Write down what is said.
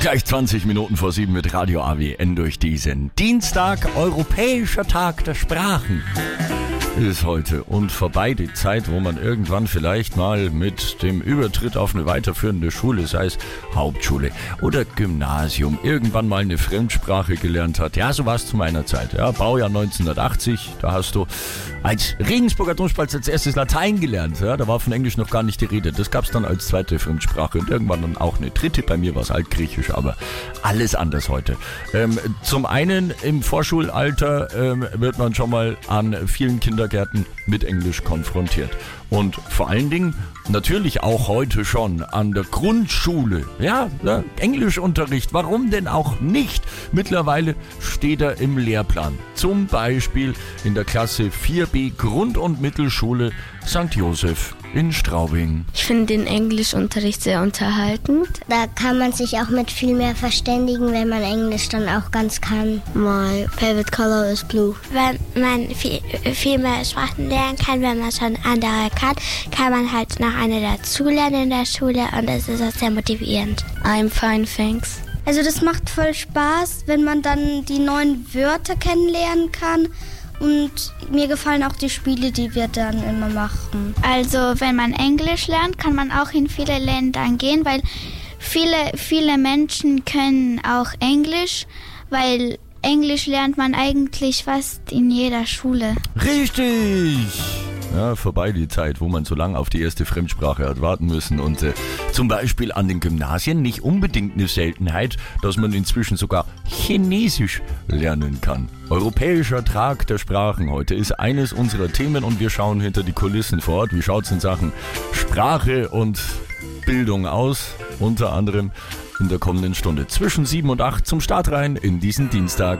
Gleich 20 Minuten vor sieben mit Radio AWN durch diesen Dienstag, Europäischer Tag der Sprachen ist heute und vorbei die Zeit, wo man irgendwann vielleicht mal mit dem Übertritt auf eine weiterführende Schule, sei es Hauptschule oder Gymnasium, irgendwann mal eine Fremdsprache gelernt hat. Ja, so war es zu meiner Zeit. Ja, Baujahr 1980, da hast du als Regensburger Domspalz als erstes Latein gelernt. Ja, da war von Englisch noch gar nicht die Rede. Das gab es dann als zweite Fremdsprache und irgendwann dann auch eine dritte. Bei mir war es Altgriechisch, aber alles anders heute. Ähm, zum einen im Vorschulalter ähm, wird man schon mal an vielen Kindergärten mit Englisch konfrontiert. Und vor allen Dingen natürlich auch heute schon an der Grundschule. Ja, ja, Englischunterricht, warum denn auch nicht? Mittlerweile steht er im Lehrplan. Zum Beispiel in der Klasse 4b Grund- und Mittelschule St. Joseph in Straubing. Ich finde den Englischunterricht sehr unterhaltend. Da kann man sich auch mit viel mehr verständigen, wenn man Englisch dann auch ganz kann. My favorite color is blue. Wenn man viel, viel mehr Sprachen lernen kann, wenn man schon andere kann, kann man halt noch eine dazulernen in der Schule und es ist auch sehr motivierend. I'm fine, thanks. Also das macht voll Spaß, wenn man dann die neuen Wörter kennenlernen kann. Und mir gefallen auch die Spiele, die wir dann immer machen. Also wenn man Englisch lernt, kann man auch in viele Länder gehen, weil viele, viele Menschen können auch Englisch, weil Englisch lernt man eigentlich fast in jeder Schule. Richtig! Ja, vorbei die Zeit, wo man so lange auf die erste Fremdsprache hat warten müssen. Und äh, zum Beispiel an den Gymnasien nicht unbedingt eine Seltenheit, dass man inzwischen sogar Chinesisch lernen kann. Europäischer Tag der Sprachen heute ist eines unserer Themen und wir schauen hinter die Kulissen vor Ort. Wie schaut es in Sachen Sprache und Bildung aus? Unter anderem in der kommenden Stunde zwischen sieben und acht zum Start rein in diesen Dienstag.